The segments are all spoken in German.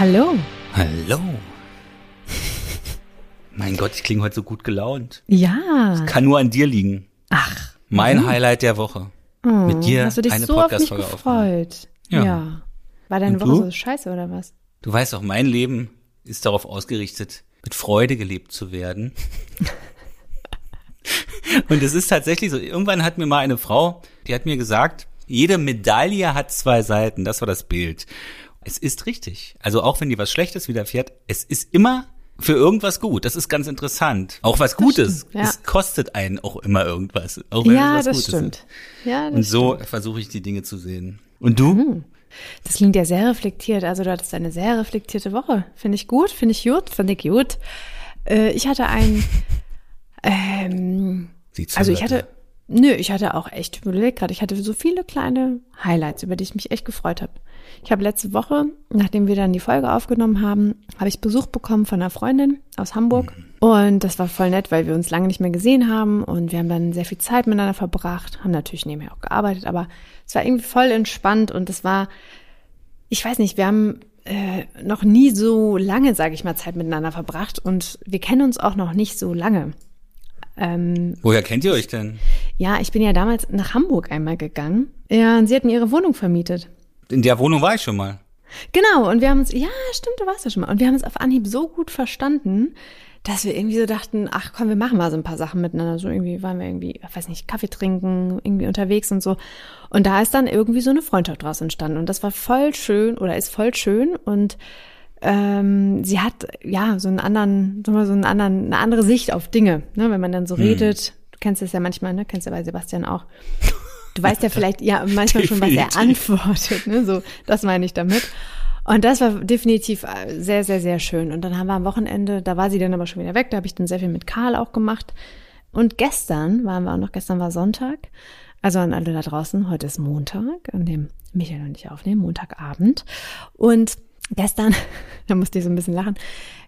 Hallo. Hallo. Mein Gott, ich klinge heute so gut gelaunt. Ja. Kann nur an dir liegen. Ach. Mein Highlight der Woche. Oh, Mit dir hast du dich eine so auf mich aufnehmen. gefreut? Ja. War deine Und Woche du? so scheiße oder was? Du weißt doch, mein Leben ist darauf ausgerichtet, mit Freude gelebt zu werden. Und es ist tatsächlich so, irgendwann hat mir mal eine Frau, die hat mir gesagt, jede Medaille hat zwei Seiten, das war das Bild. Es ist richtig. Also auch wenn dir was Schlechtes widerfährt, es ist immer für irgendwas gut. Das ist ganz interessant. Auch was Gutes. stimmt, ja. Es kostet einen auch immer irgendwas. Auch wenn Ja, es was das Gutes stimmt. Ist. Ja, das Und so versuche ich die Dinge zu sehen. Und du? Das klingt ja sehr reflektiert. Also du hattest eine sehr reflektierte Woche. Finde ich gut, finde ich gut, finde ich gut. Äh, ich hatte ein, ähm, also ich hatte, nö, ich hatte auch echt, ich überleg gerade, ich hatte so viele kleine Highlights, über die ich mich echt gefreut habe. Ich habe letzte Woche, nachdem wir dann die Folge aufgenommen haben, habe ich Besuch bekommen von einer Freundin aus Hamburg. Und das war voll nett, weil wir uns lange nicht mehr gesehen haben und wir haben dann sehr viel Zeit miteinander verbracht, haben natürlich nebenher auch gearbeitet, aber es war irgendwie voll entspannt und es war, ich weiß nicht, wir haben äh, noch nie so lange, sage ich mal, Zeit miteinander verbracht und wir kennen uns auch noch nicht so lange. Ähm, Woher kennt ihr euch denn? ja, ich bin ja damals nach Hamburg einmal gegangen. Ja, und sie hat mir ihre Wohnung vermietet. In der Wohnung war ich schon mal. Genau, und wir haben uns, ja, stimmt, du warst ja schon mal. Und wir haben uns auf Anhieb so gut verstanden, dass wir irgendwie so dachten, ach komm, wir machen mal so ein paar Sachen miteinander. So irgendwie waren wir irgendwie, ich weiß nicht, Kaffee trinken, irgendwie unterwegs und so. Und da ist dann irgendwie so eine Freundschaft draus entstanden. Und das war voll schön oder ist voll schön. Und ähm, sie hat ja so einen anderen, so einen anderen, eine andere Sicht auf Dinge, ne, wenn man dann so redet. Du kennst das ja manchmal, ne? Kennst du bei Sebastian auch. Du weißt ja vielleicht ja manchmal schon, was er antwortet, ne? So, das meine ich damit. Und das war definitiv äh, sehr, sehr, sehr schön. Und dann haben wir am Wochenende, da war sie dann aber schon wieder weg, da habe ich dann sehr viel mit Karl auch gemacht. Und gestern waren wir auch noch, gestern war Sonntag. Also an alle da draußen, heute ist Montag, an dem Michael und ich aufnehmen, Montagabend. Und gestern, da musste ich so ein bisschen lachen,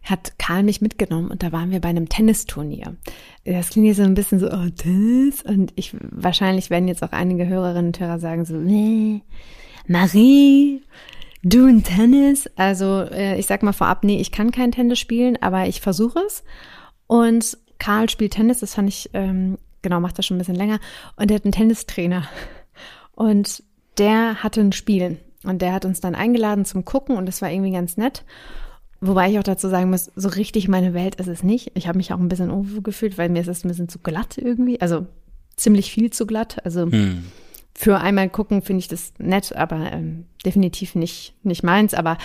hat Karl mich mitgenommen und da waren wir bei einem Tennisturnier. Das klingt jetzt so ein bisschen so, oh, Tennis. Und ich, wahrscheinlich werden jetzt auch einige Hörerinnen und Hörer sagen so, nee, Marie, du ein Tennis? Also äh, ich sag mal vorab, nee, ich kann kein Tennis spielen, aber ich versuche es. Und Karl spielt Tennis, das fand ich, ähm, genau, macht das schon ein bisschen länger. Und der hat einen Tennistrainer. Und der hatte ein Spiel. Und der hat uns dann eingeladen zum Gucken und das war irgendwie ganz nett. Wobei ich auch dazu sagen muss, so richtig meine Welt ist es nicht. Ich habe mich auch ein bisschen unwohl gefühlt, weil mir ist es ein bisschen zu glatt irgendwie. Also ziemlich viel zu glatt. Also Hm. für einmal gucken finde ich das nett, aber ähm, definitiv nicht, nicht meins. Aber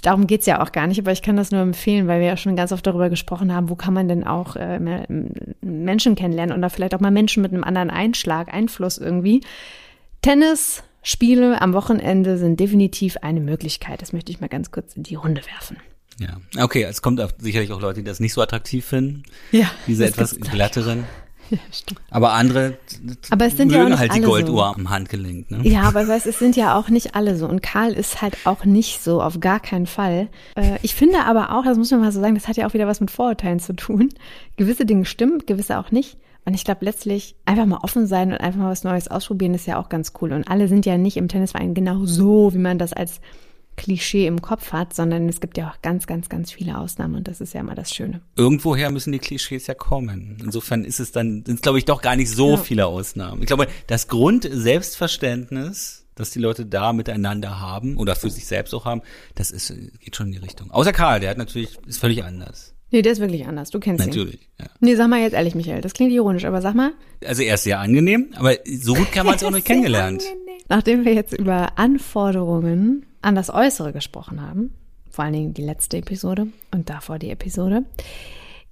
darum geht's ja auch gar nicht. Aber ich kann das nur empfehlen, weil wir ja schon ganz oft darüber gesprochen haben, wo kann man denn auch äh, Menschen kennenlernen oder vielleicht auch mal Menschen mit einem anderen Einschlag, Einfluss irgendwie. Tennis, Spiele am Wochenende sind definitiv eine Möglichkeit. Das möchte ich mal ganz kurz in die Runde werfen. Ja. Okay, es kommt auch sicherlich auch Leute, die das nicht so attraktiv finden. Ja, Diese etwas glatteren. Ja, stimmt. Aber andere Aber es sind mögen ja halt die Golduhr so. am Handgelenk. Ne? Ja, aber weißt, es sind ja auch nicht alle so. Und Karl ist halt auch nicht so, auf gar keinen Fall. Äh, ich finde aber auch, das muss man mal so sagen, das hat ja auch wieder was mit Vorurteilen zu tun. Gewisse Dinge stimmen, gewisse auch nicht. Und ich glaube letztlich einfach mal offen sein und einfach mal was Neues ausprobieren ist ja auch ganz cool. Und alle sind ja nicht im Tennisverein genau so, wie man das als Klischee im Kopf hat, sondern es gibt ja auch ganz, ganz, ganz viele Ausnahmen und das ist ja immer das Schöne. Irgendwoher müssen die Klischees ja kommen. Insofern ist es dann, sind es glaube ich doch gar nicht so Ja. viele Ausnahmen. Ich glaube, das Grundselbstverständnis, das die Leute da miteinander haben oder für sich selbst auch haben, das ist, geht schon in die Richtung. Außer Karl, der hat natürlich, ist völlig anders. Nee, der ist wirklich anders. Du kennst ihn. Natürlich, ja. Nee, sag mal jetzt ehrlich, Michael. Das klingt ironisch, aber sag mal. Also er ist sehr angenehm, aber so gut kann man es auch nicht kennengelernt. Nachdem wir jetzt über Anforderungen an das Äußere gesprochen haben, vor allen Dingen die letzte Episode und davor die Episode,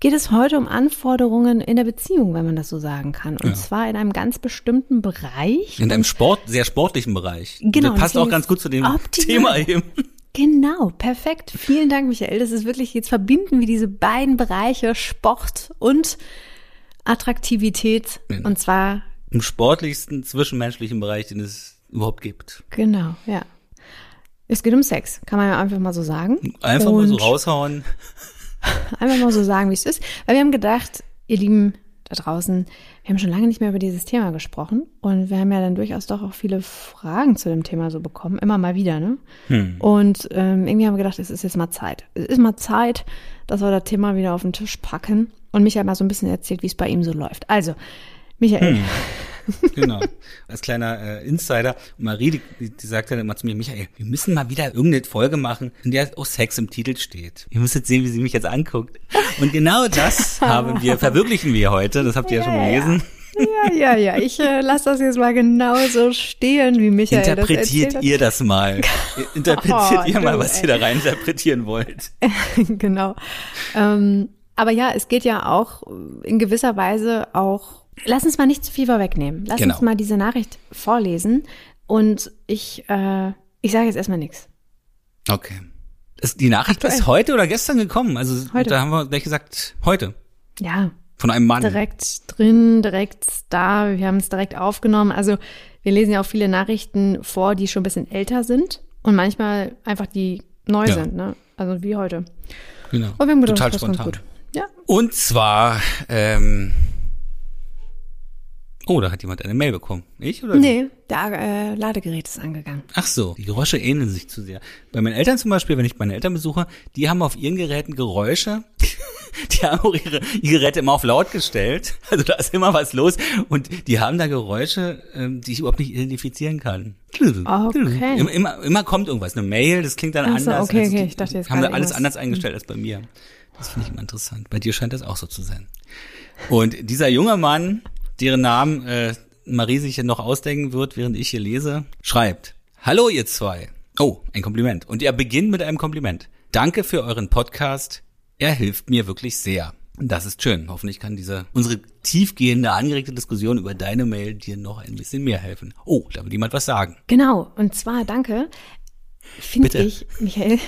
geht es heute um Anforderungen in der Beziehung, wenn man das so sagen kann. Und Ja. zwar in einem ganz bestimmten Bereich. In einem Sport, sehr sportlichen Bereich. Genau, Das passt auch ganz gut zu dem optimal. Thema eben. Genau, perfekt. Vielen Dank, Michael. Das ist wirklich, jetzt verbinden wir diese beiden Bereiche Sport und Attraktivität. Genau. Und zwar, Im sportlichsten zwischenmenschlichen Bereich, den es überhaupt gibt. genau, ja. Es geht um Sex, kann man ja einfach mal so sagen. Einfach mal so Und- raushauen. Einfach mal so sagen, wie es ist. Weil wir haben gedacht, ihr Lieben, da draußen, wir haben schon lange nicht mehr über dieses Thema gesprochen und wir haben ja dann durchaus doch auch viele Fragen zu dem Thema so bekommen, immer mal wieder, ne? Hm. Und ähm, irgendwie haben wir gedacht, es ist jetzt mal Zeit. Es ist mal Zeit, dass wir das Thema wieder auf den Tisch packen und Michael mal so ein bisschen erzählt, wie es bei ihm so läuft. Also, Michael. Hm. genau. Als kleiner äh, Insider. Und Marie, die, die sagt dann immer zu mir, Michael, wir müssen mal wieder irgendeine Folge machen, in der auch Sex im Titel steht. Ihr müsst jetzt sehen, wie sie mich jetzt anguckt. Und genau das haben wir, verwirklichen wir heute. Das habt ihr ja, ja schon gelesen. Ja, ja, ja. Ich äh, lasse das jetzt mal genauso stehen, wie Michael Interpretiert das ihr das mal. Interpretiert oh, ihr mal, was ey. ihr da rein interpretieren wollt. genau. Ähm, aber ja, es geht ja auch in gewisser Weise auch Lass uns mal nicht zu viel vorwegnehmen. Lass genau. uns mal diese Nachricht vorlesen. Und ich, äh, ich sage jetzt erstmal nichts. Okay. Ist, die Nachricht Aktuell. ist heute oder gestern gekommen. Also heute. da haben wir gleich gesagt, heute. Ja. Von einem Mann. Direkt drin, direkt da. Wir haben es direkt aufgenommen. Also wir lesen ja auch viele Nachrichten vor, die schon ein bisschen älter sind und manchmal einfach die neu ja. sind, ne? Also wie heute. Genau. Und wir haben gedacht, Total spontan. Gut. Ja. Und zwar ähm, Oh, da hat jemand eine Mail bekommen. Ich oder? Nee, der äh, Ladegerät ist angegangen. Ach so, die Geräusche ähneln sich zu sehr. Bei meinen Eltern zum Beispiel, wenn ich meine Eltern besuche, die haben auf ihren Geräten Geräusche. die haben auch ihre, ihre Geräte immer auf laut gestellt. Also da ist immer was los. Und die haben da Geräusche, ähm, die ich überhaupt nicht identifizieren kann. Okay. Immer, immer, kommt irgendwas. Eine Mail, das klingt dann Ach so, anders. Okay, okay. Ich dachte jetzt haben wir alles anders eingestellt als bei mir. Das finde ich immer interessant. Bei dir scheint das auch so zu sein. Und dieser junge Mann, deren Namen äh, Marie sich ja noch ausdenken wird, während ich hier lese, schreibt, Hallo ihr zwei. Oh, ein Kompliment. Und er beginnt mit einem Kompliment. Danke für euren Podcast. Er hilft mir wirklich sehr. Das ist schön. Hoffentlich kann diese unsere tiefgehende, angeregte Diskussion über deine Mail dir noch ein bisschen mehr helfen. Oh, da will jemand was sagen. Genau. Und zwar danke. Finde ich, Michael.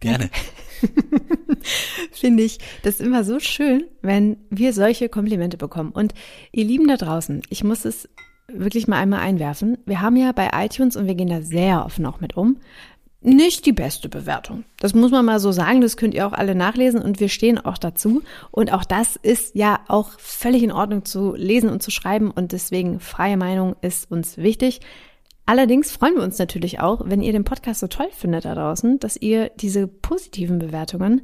Gerne. Finde ich das immer so schön, wenn wir solche Komplimente bekommen. Und ihr Lieben da draußen, ich muss es wirklich mal einmal einwerfen. Wir haben ja bei iTunes und wir gehen da sehr offen auch mit um. Nicht die beste Bewertung. Das muss man mal so sagen. Das könnt ihr auch alle nachlesen und wir stehen auch dazu. Und auch das ist ja auch völlig in Ordnung zu lesen und zu schreiben und deswegen freie Meinung ist uns wichtig. Allerdings freuen wir uns natürlich auch, wenn ihr den Podcast so toll findet da draußen, dass ihr diese positiven Bewertungen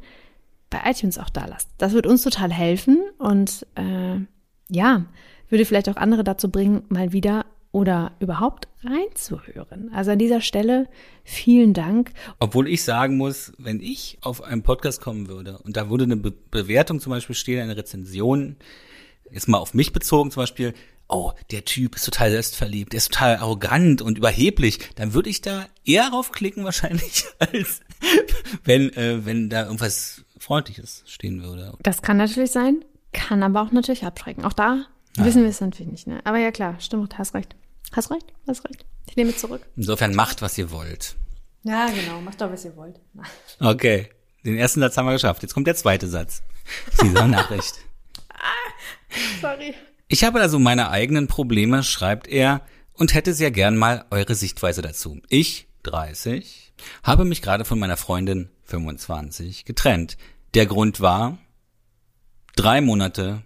bei iTunes auch da lasst. Das wird uns total helfen und äh, ja, würde vielleicht auch andere dazu bringen, mal wieder oder überhaupt reinzuhören. Also an dieser Stelle vielen Dank. Obwohl ich sagen muss, wenn ich auf einen Podcast kommen würde und da würde eine Be Bewertung zum Beispiel stehen, eine Rezension, jetzt mal auf mich bezogen zum Beispiel, oh, der Typ ist total selbstverliebt, der ist total arrogant und überheblich, dann würde ich da eher raufklicken wahrscheinlich, als wenn, äh, wenn da irgendwas Freundliches stehen würde. Das kann natürlich sein, kann aber auch natürlich abschrecken. Auch da ja. wissen wir es natürlich nicht. Ne? Aber ja klar, stimmt, hast recht. Hast recht, hast recht. Ich nehme es zurück. Insofern macht, was ihr wollt. Ja, genau, macht doch, was ihr wollt. Okay, den ersten Satz haben wir geschafft. Jetzt kommt der zweite Satz dieser Nachricht. Sorry. Ich habe also meine eigenen Probleme, schreibt er, und hätte sehr gern mal eure Sichtweise dazu. Ich, 30, habe mich gerade von meiner Freundin, 25, getrennt. Der Grund war drei Monate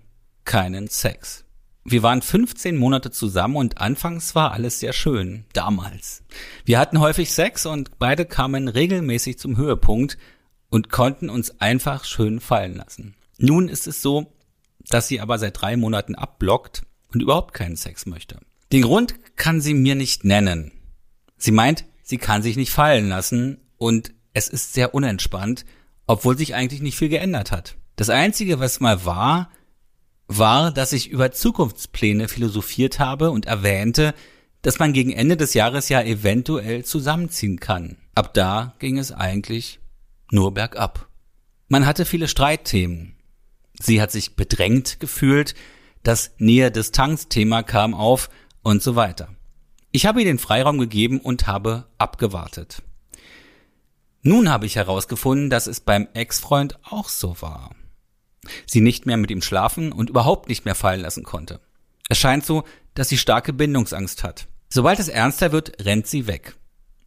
keinen Sex. Wir waren 15 Monate zusammen und anfangs war alles sehr schön, damals. Wir hatten häufig Sex und beide kamen regelmäßig zum Höhepunkt und konnten uns einfach schön fallen lassen. Nun ist es so, dass sie aber seit drei Monaten abblockt und überhaupt keinen Sex möchte. Den Grund kann sie mir nicht nennen. Sie meint, sie kann sich nicht fallen lassen und es ist sehr unentspannt, obwohl sich eigentlich nicht viel geändert hat. Das Einzige, was mal war, war, dass ich über Zukunftspläne philosophiert habe und erwähnte, dass man gegen Ende des Jahres ja eventuell zusammenziehen kann. Ab da ging es eigentlich nur bergab. Man hatte viele Streitthemen. Sie hat sich bedrängt gefühlt, das Nähe-Distanz-Thema kam auf und so weiter. Ich habe ihr den Freiraum gegeben und habe abgewartet. Nun habe ich herausgefunden, dass es beim Ex-Freund auch so war. Sie nicht mehr mit ihm schlafen und überhaupt nicht mehr fallen lassen konnte. Es scheint so, dass sie starke Bindungsangst hat. Sobald es ernster wird, rennt sie weg.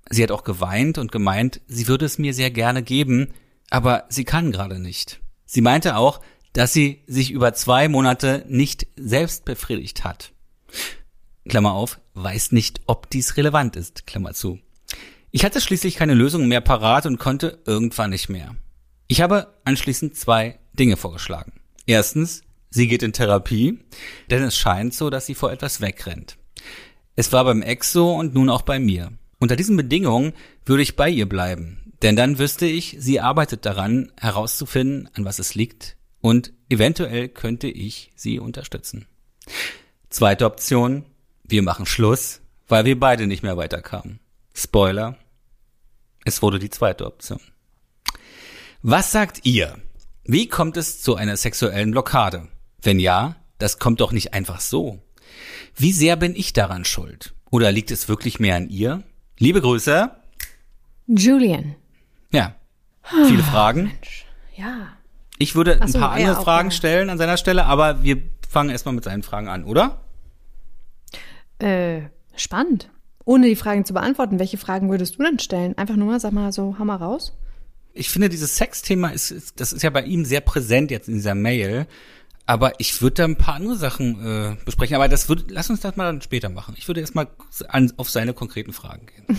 Sie hat auch geweint und gemeint, sie würde es mir sehr gerne geben, aber sie kann gerade nicht. Sie meinte auch, dass sie sich über zwei Monate nicht selbst befriedigt hat. Klammer auf, weiß nicht, ob dies relevant ist, Klammer zu. Ich hatte schließlich keine Lösung mehr parat und konnte irgendwann nicht mehr. Ich habe anschließend zwei Dinge vorgeschlagen. Erstens, sie geht in Therapie, denn es scheint so, dass sie vor etwas wegrennt. Es war beim Ex so und nun auch bei mir. Unter diesen Bedingungen würde ich bei ihr bleiben, denn dann wüsste ich, sie arbeitet daran, herauszufinden, an was es liegt, und eventuell könnte ich sie unterstützen. Zweite Option, wir machen Schluss, weil wir beide nicht mehr weiterkamen. Spoiler, es wurde die zweite Option. Was sagt ihr? Wie kommt es zu einer sexuellen Blockade? Wenn ja, das kommt doch nicht einfach so. Wie sehr bin ich daran schuld? Oder liegt es wirklich mehr an ihr? Liebe Grüße. Julian. Ja. Viele Fragen. Mensch. Ja. Ich würde ein so, paar ja, andere Fragen stellen an seiner Stelle, aber wir fangen erstmal mit seinen Fragen an, oder? Äh, spannend. Ohne die Fragen zu beantworten, welche Fragen würdest du denn stellen? Einfach nur mal, sag mal so, hau mal raus. Ich finde, dieses Sexthema ist, ist, das ist ja bei ihm sehr präsent jetzt in dieser Mail. Aber ich würde da ein paar andere Sachen äh, besprechen. Aber das würde, lass uns das mal dann später machen. Ich würde erstmal an, auf seine konkreten Fragen gehen.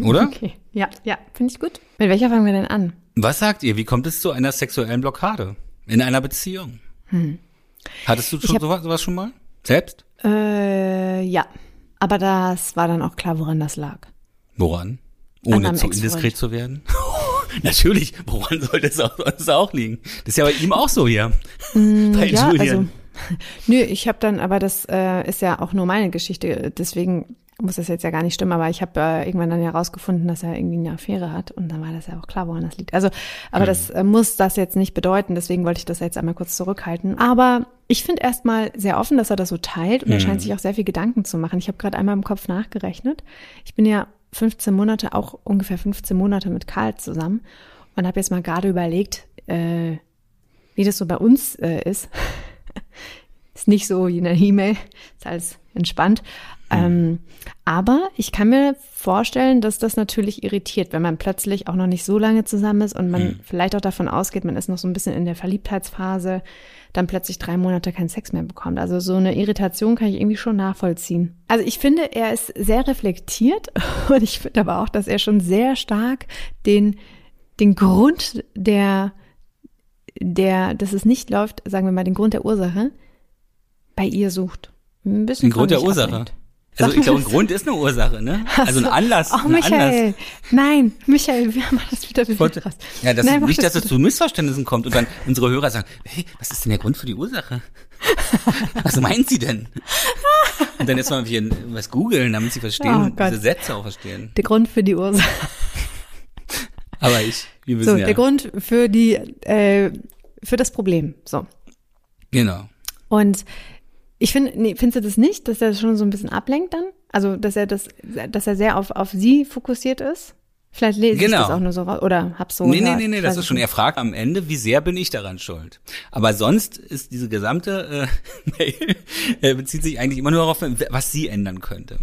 Oder? Okay. Ja, ja, finde ich gut. Mit welcher fangen wir denn an? Was sagt ihr? Wie kommt es zu einer sexuellen Blockade in einer Beziehung? Hattest du schon hab- sowas, sowas schon mal? Selbst? Äh, ja. Aber das war dann auch klar, woran das lag. Woran? An Ohne zu indiskret zu werden? Natürlich, woran sollte es auch, sollte es auch liegen? Das ist ja bei ihm auch so hier. bei Mm, ja, also, Julian. nö, ich habe dann, aber das äh, ist ja auch nur meine Geschichte, deswegen muss das jetzt ja gar nicht stimmen, aber ich habe äh, irgendwann dann ja rausgefunden, dass er irgendwie eine Affäre hat und dann war das ja auch klar, woran das liegt. Also, aber das äh, muss das jetzt nicht bedeuten, deswegen wollte ich das jetzt einmal kurz zurückhalten. Aber ich finde erstmal sehr offen, dass er das so teilt und er scheint sich auch sehr viel Gedanken zu machen. Ich habe gerade einmal im Kopf nachgerechnet. Ich bin ja 15 Monate, auch ungefähr 15 Monate mit Karl zusammen und habe jetzt mal gerade überlegt, äh, wie das so bei uns äh, ist. ist nicht so wie in der E-Mail, ist alles entspannt. Ähm, aber ich kann mir vorstellen, dass das natürlich irritiert, wenn man plötzlich auch noch nicht so lange zusammen ist und man vielleicht auch davon ausgeht, man ist noch so ein bisschen in der Verliebtheitsphase, dann plötzlich drei Monate keinen Sex mehr bekommt. Also so eine Irritation kann ich irgendwie schon nachvollziehen. Also ich finde, er ist sehr reflektiert und ich finde aber auch, dass er schon sehr stark den, den Grund der, der, dass es nicht läuft, sagen wir mal, den Grund der Ursache bei ihr sucht. Ein bisschen Ein Grund der Ursache. ablenkt. Also ich glaube, ein. Grund ist eine Ursache, ne? Also ein Anlass. Oh, ein Anlass. Michael. Nein, Michael, wir machen das wieder raus. Ja, das, Nein, nicht, dass es wieder. zu Missverständnissen kommt und dann unsere Hörer sagen, hey, was ist denn der Grund für die Ursache? was meint sie denn? Und dann jetzt mal hier was googeln, damit sie verstehen, Oh diese Sätze auch verstehen. Der Grund für die Ursache. Aber ich, wir wissen So, ja. der Grund für die, äh, für das Problem. So. Genau. Und ich finde, nee, findest du das nicht, dass er schon so ein bisschen ablenkt dann? Also, dass er das, dass er sehr auf, auf sie fokussiert ist? Vielleicht lese Genau. ich das auch nur so raus, oder hab's so. nee, nee, gehört. nee, nee, Ich das ist schon, er fragt am Ende, wie sehr bin ich daran schuld? Aber sonst ist diese gesamte äh, Mail äh, bezieht sich eigentlich immer nur darauf, was sie ändern könnte.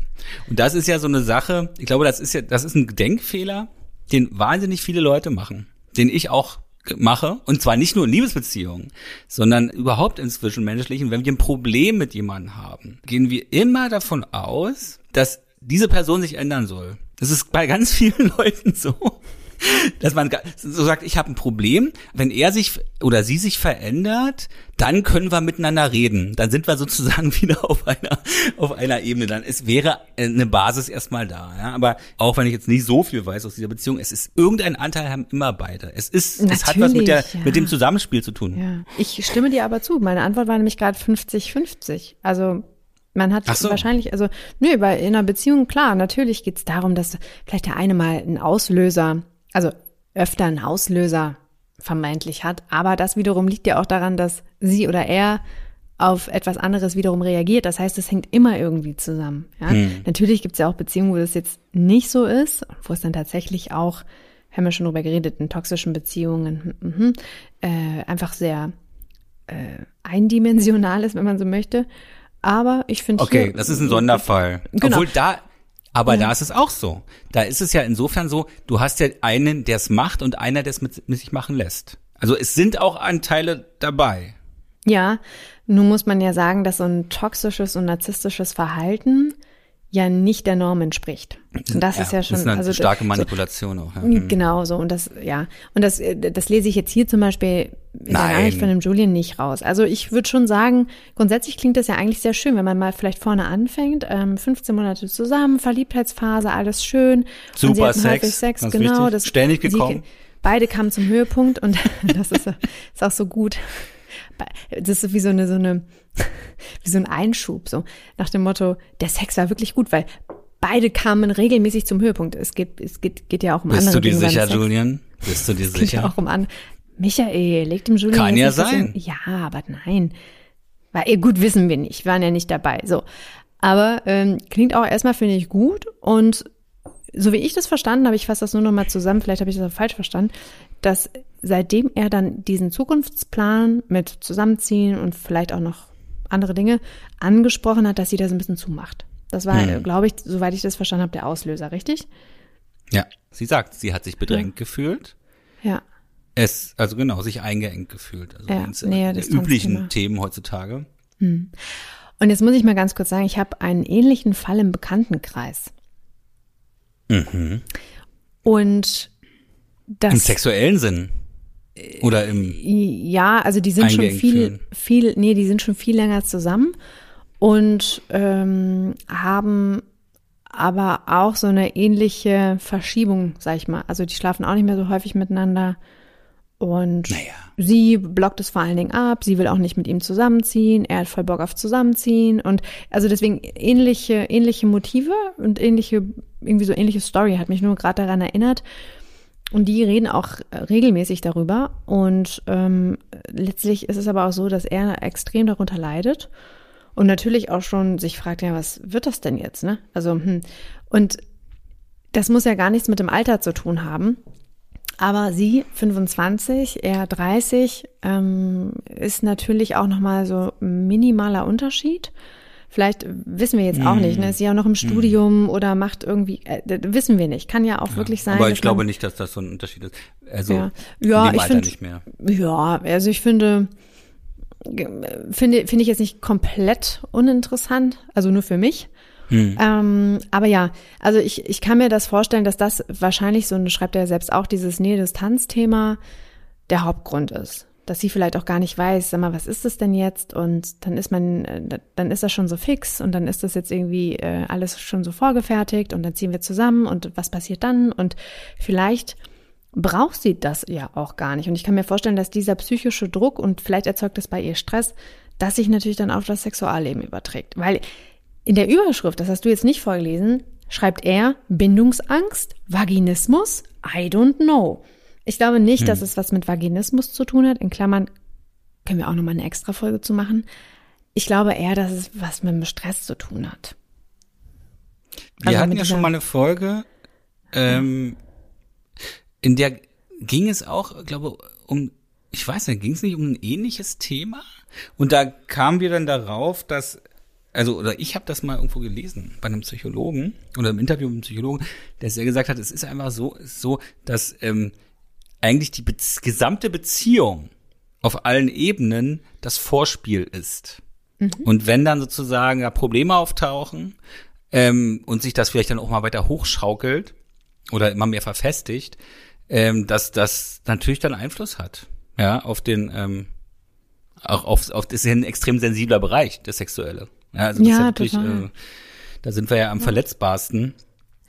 Und das ist ja so eine Sache, ich glaube, das ist ja, das ist ein Denkfehler, den wahnsinnig viele Leute machen, den ich auch mache, und zwar nicht nur in Liebesbeziehungen, sondern überhaupt in Zwischenmenschlichen, wenn wir ein Problem mit jemandem haben, gehen wir immer davon aus, dass diese Person sich ändern soll. Das ist bei ganz vielen Leuten so, dass man so sagt, ich habe ein Problem. Wenn er sich oder sie sich verändert, dann können wir miteinander reden. Dann sind wir sozusagen wieder auf einer auf einer Ebene. Dann es wäre eine Basis erstmal da. Ja? Aber auch wenn ich jetzt nicht so viel weiß aus dieser Beziehung, es ist irgendein Anteil haben immer beide. Es ist es hat was mit der Natürlich, ja. mit dem Zusammenspiel zu tun. Ja, ich stimme dir aber zu. Meine Antwort war nämlich gerade 50-50. Also man hat so. wahrscheinlich, also nö, bei in einer Beziehung, klar, natürlich geht's darum, dass vielleicht der eine mal einen Auslöser, also öfter einen Auslöser vermeintlich hat, aber das wiederum liegt ja auch daran, dass sie oder er auf etwas anderes wiederum reagiert. Das heißt, es hängt immer irgendwie zusammen. Ja? Natürlich gibt's ja auch Beziehungen, wo das jetzt nicht so ist, wo es dann tatsächlich auch, wir haben ja schon drüber geredet, in toxischen Beziehungen, mhm, äh, einfach sehr äh, eindimensional ist, wenn man so möchte. Aber ich finde Okay, das ist ein Sonderfall. Genau. Obwohl da, aber da ist es auch so. Da ist es ja insofern so, du hast ja einen, der es macht und einer, der es mit, mit sich machen lässt. Also es sind auch Anteile dabei. Ja, nun muss man ja sagen, dass so ein toxisches und narzisstisches Verhalten ja nicht der Norm entspricht. Und das ja, ist ja schon das ist eine also starke so, Manipulation auch. Ja. Mhm. Genau so und das ja und das das lese ich jetzt hier zum Beispiel in der Nein. Nachricht von dem Julian nicht raus. Also ich würde schon sagen, grundsätzlich klingt das ja eigentlich sehr schön, wenn man mal vielleicht vorne anfängt, ähm, 15 Monate zusammen, Verliebtheitsphase, alles schön. und sie Super Sex, Sex, genau. wichtig. Das, Ständig sie- gekommen. Beide kamen zum Höhepunkt und das ist, ist auch so gut. Das ist wie so eine, so eine, wie so ein Einschub, so nach dem Motto, der Sex war wirklich gut, weil beide kamen regelmäßig zum Höhepunkt. Es geht, es geht, geht ja auch um Bist andere du dir sicher. Julian? Bist du dir Es geht ja sicher? auch um an. Michael, legt dem Julian Kann ja sein. Ja, aber nein. Weil, eh, gut, wissen wir nicht. Wir waren ja nicht dabei. So. Aber ähm, klingt auch erstmal, finde ich, gut. Und so wie ich das verstanden habe, ich fasse das nur noch mal zusammen, vielleicht habe ich das auch falsch verstanden, dass seitdem er dann diesen Zukunftsplan mit Zusammenziehen und vielleicht auch noch andere Dinge angesprochen hat, dass sie das ein bisschen zumacht. Das war, Hm. glaube ich, soweit ich das verstanden habe, der Auslöser, richtig? Ja. Sie sagt, sie hat sich bedrängt gefühlt. Ja. Es, also genau, sich eingeengt gefühlt. Also Ja, ins, Nähe, die Distanz, üblichen Thema. Themen heutzutage. Und jetzt muss ich mal ganz kurz sagen, ich habe einen ähnlichen Fall im Bekanntenkreis. Mhm. Und das Im sexuellen Sinn. Oder im, ja, also die sind schon viel, fühlen. viel, nee, die sind schon viel länger zusammen und ähm, haben aber auch so eine ähnliche Verschiebung, sag ich mal. Also die schlafen auch nicht mehr so häufig miteinander. Und Naja. sie blockt es vor allen Dingen ab, sie will auch nicht mit ihm zusammenziehen, er hat voll Bock auf Zusammenziehen und also deswegen ähnliche, ähnliche Motive und ähnliche, irgendwie so ähnliche Story hat mich nur gerade daran erinnert. Und die reden auch äh, regelmäßig darüber. Und ähm, letztlich ist es aber auch so, dass er extrem darunter leidet und natürlich auch schon sich fragt, ja, was wird das denn jetzt? Ne? Also hm. und das muss ja gar nichts mit dem Alter zu tun haben. Aber sie, 25, er 30, ähm, ist natürlich auch nochmal so minimaler Unterschied. Vielleicht wissen wir jetzt auch nicht, ne? Ist sie auch noch im Studium oder macht irgendwie, äh, wissen wir nicht. Kann ja auch wirklich sein. aber ich glaube nicht, dass das so ein Unterschied ist. Also Ja, ja ich finde, mehr. ja, also ich finde, finde, finde ich jetzt nicht komplett uninteressant, also nur für mich. Hm. Ähm, aber ja, also ich, ich kann mir das vorstellen, dass das wahrscheinlich so, und das schreibt er ja selbst auch, dieses Nähe-Distanz-Thema der Hauptgrund ist. Dass sie vielleicht auch gar nicht weiß, sag mal, was ist das denn jetzt? Und dann ist man, äh, dann ist das schon so fix und dann ist das jetzt irgendwie äh, alles schon so vorgefertigt und dann ziehen wir zusammen und was passiert dann? Und vielleicht braucht sie das ja auch gar nicht. Und ich kann mir vorstellen, dass dieser psychische Druck und vielleicht erzeugt es bei ihr Stress, dass sich natürlich dann auf das Sexualleben überträgt. Weil in der Überschrift, das hast du jetzt nicht vorgelesen, schreibt er Bindungsangst, Vaginismus, I don't know. Ich glaube nicht, dass es was mit Vaginismus zu tun hat. In Klammern können wir auch nochmal eine extra Folge zu machen. Ich glaube eher, dass es was mit dem Stress zu tun hat. Wir Also hatten ja schon mal eine Folge, ähm, in der ging es auch, glaube um, ich weiß nicht, ging es nicht um ein ähnliches Thema? Und da kamen wir dann darauf, dass, also, oder ich habe das mal irgendwo gelesen bei einem Psychologen oder im Interview mit einem Psychologen, der sehr gesagt hat, es ist einfach so, so, dass ähm, eigentlich die Bez gesamte Beziehung auf allen Ebenen das Vorspiel ist. Und wenn dann sozusagen ja, Probleme auftauchen ähm, und sich das vielleicht dann auch mal weiter hochschaukelt oder immer mehr verfestigt, ähm, dass das natürlich dann Einfluss hat, ja, auf den, ähm, auch auf, auf das ist ja ein extrem sensibler Bereich, das Sexuelle. Ja, also das Ja, ist ja total. äh, da sind wir ja am verletzbarsten.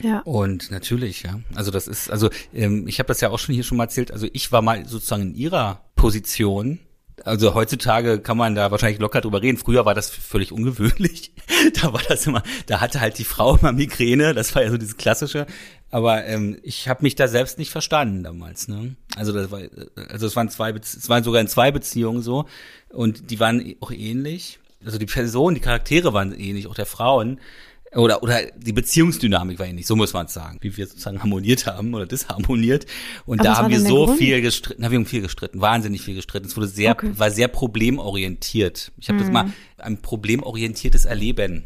Ja. Und natürlich, ja. Also das ist, also ähm, ich habe das ja auch schon hier schon mal erzählt. Also ich war mal sozusagen in ihrer Position. Also heutzutage kann man da wahrscheinlich locker drüber reden. Früher war das völlig ungewöhnlich. Da war das immer, da hatte halt die Frau immer Migräne. Das war ja so dieses klassische. Aber ähm, ich habe mich da selbst nicht verstanden damals. Ne? Also das war, also es waren zwei, es waren sogar in zwei Beziehungen so und die waren auch ähnlich. Also die Personen, die Charaktere waren ähnlich, auch der Frauen. Oder, oder die Beziehungsdynamik war ähnlich, so muss man es sagen, wie wir sozusagen harmoniert haben oder disharmoniert. Und Aber da haben wir so Grund? viel gestritten, na, wir haben viel gestritten, wahnsinnig viel gestritten. Es wurde sehr, Okay. war sehr problemorientiert. Ich habe das Mhm. mal ein problemorientiertes Erleben.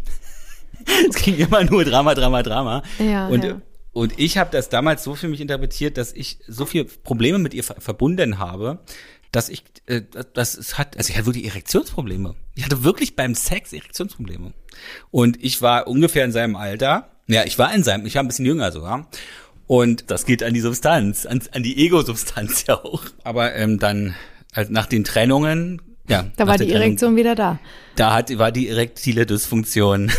es ging immer nur Drama, Drama, Drama. Ja, und ja. und ich habe das damals so für mich interpretiert, dass ich so viel Probleme mit ihr ver verbunden habe, dass ich, äh, das es hat, also ich hatte wirklich Erektionsprobleme. Ich hatte wirklich beim Sex Erektionsprobleme. Und ich war ungefähr in seinem Alter. Ja, ich war in seinem, ich war ein bisschen jünger sogar. Und das geht an die Substanz, an, an die Ego-Substanz ja auch. Aber ähm, dann halt nach den Trennungen, ja. Da war die Trennung, Erektion wieder da. Da hat, war die erektile Dysfunktion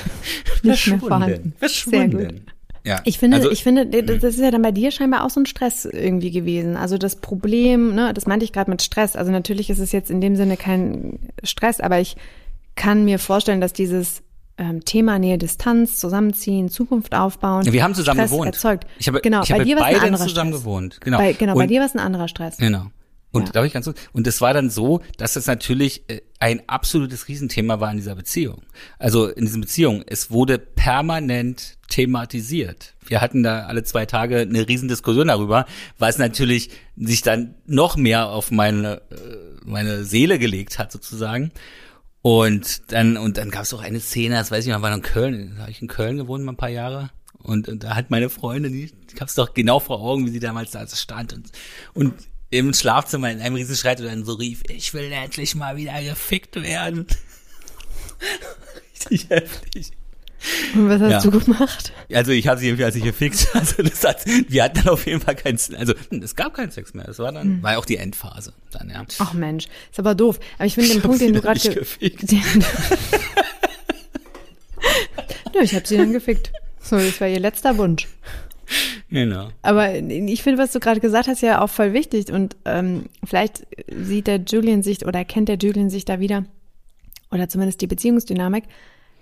verschwunden. Verschwunden. Ja, ich finde, also, ich finde, das ist ja dann bei dir scheinbar auch so ein Stress irgendwie gewesen. Also das Problem, ne, das meinte ich gerade mit Stress. Also natürlich ist es jetzt in dem Sinne kein Stress, aber ich kann mir vorstellen, dass dieses ähm, Thema Nähe, Distanz, zusammenziehen, Zukunft aufbauen. Wir haben zusammen Stress gewohnt. Erzeugt. Ich habe, genau, ich bei habe dir anderer zusammen Stress. gewohnt. Genau. Bei, genau, und, bei dir war es ein anderer Stress. Genau. Und Ja. darf ich ganz kurz? Und es war dann so, dass es natürlich äh, ein absolutes Riesenthema war in dieser Beziehung. Also in diesen Beziehungen. Es wurde permanent thematisiert. Wir hatten da alle zwei Tage eine Riesendiskussion darüber, was natürlich sich dann noch mehr auf meine, äh, meine Seele gelegt hat sozusagen. Und dann, und dann gab es auch eine Szene, das weiß ich noch, war in Köln, da habe ich in Köln gewohnt mal ein paar Jahre. Und, und da hat meine Freundin, die, ich hab's doch genau vor Augen, wie sie damals da stand und, und im Schlafzimmer in einem Riesenschreit und dann so rief, ich will endlich mal wieder gefickt werden. Richtig heftig. Und was hast Ja. du gemacht? Also ich habe sie irgendwie als ich gefickt. Also das hat, wir hatten dann auf jeden Fall keinen, also es gab keinen Sex mehr. Es war dann, war ja auch die Endphase dann, ja. Ach Mensch, ist aber doof. Aber ich finde den Ich Punkt, den du gerade gefickt. Nö, ich habe sie dann gefickt. So, das war ihr letzter Wunsch. Genau. Aber ich finde, was du gerade gesagt hast, ja auch voll wichtig. Und ähm, vielleicht sieht der Julian sich oder kennt der Julian sich da wieder, oder zumindest die Beziehungsdynamik,